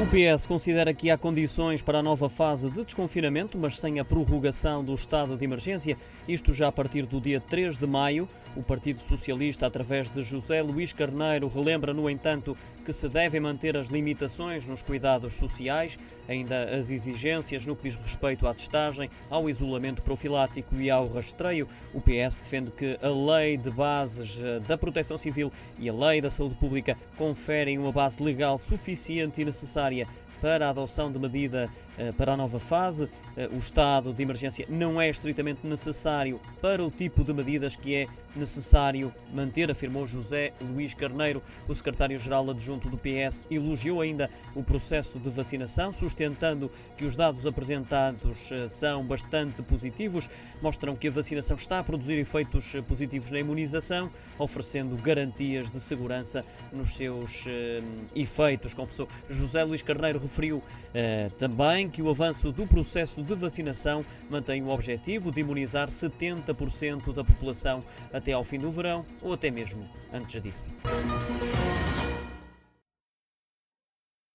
O PS considera que há condições para a nova fase de desconfinamento, mas sem a prorrogação do estado de emergência, isto já a partir do dia 3 de maio. O Partido Socialista, através de José Luís Carneiro, relembra, no entanto, que se devem manter as limitações nos cuidados sociais, ainda as exigências no que diz respeito à testagem, ao isolamento profilático e ao rastreio. O PS defende que a lei de bases eh, da proteção civil e a lei da saúde pública conferem uma base legal suficiente e necessária necessária para a adoção de medida eh, para a nova fase. Eh, o estado de emergência não é estritamente necessário para o tipo de medidas que é necessário manter, afirmou José Luís Carneiro. O secretário-geral adjunto do PS elogiou ainda o processo de vacinação, sustentando que os dados apresentados eh, são bastante positivos, mostram que a vacinação está a produzir efeitos positivos na imunização, oferecendo garantias de segurança nos seus efeitos, confessou José Luís Carneiro. Referiu também que o avanço do processo de vacinação mantém o objetivo de imunizar 70% da população até ao fim do verão ou até mesmo antes disso.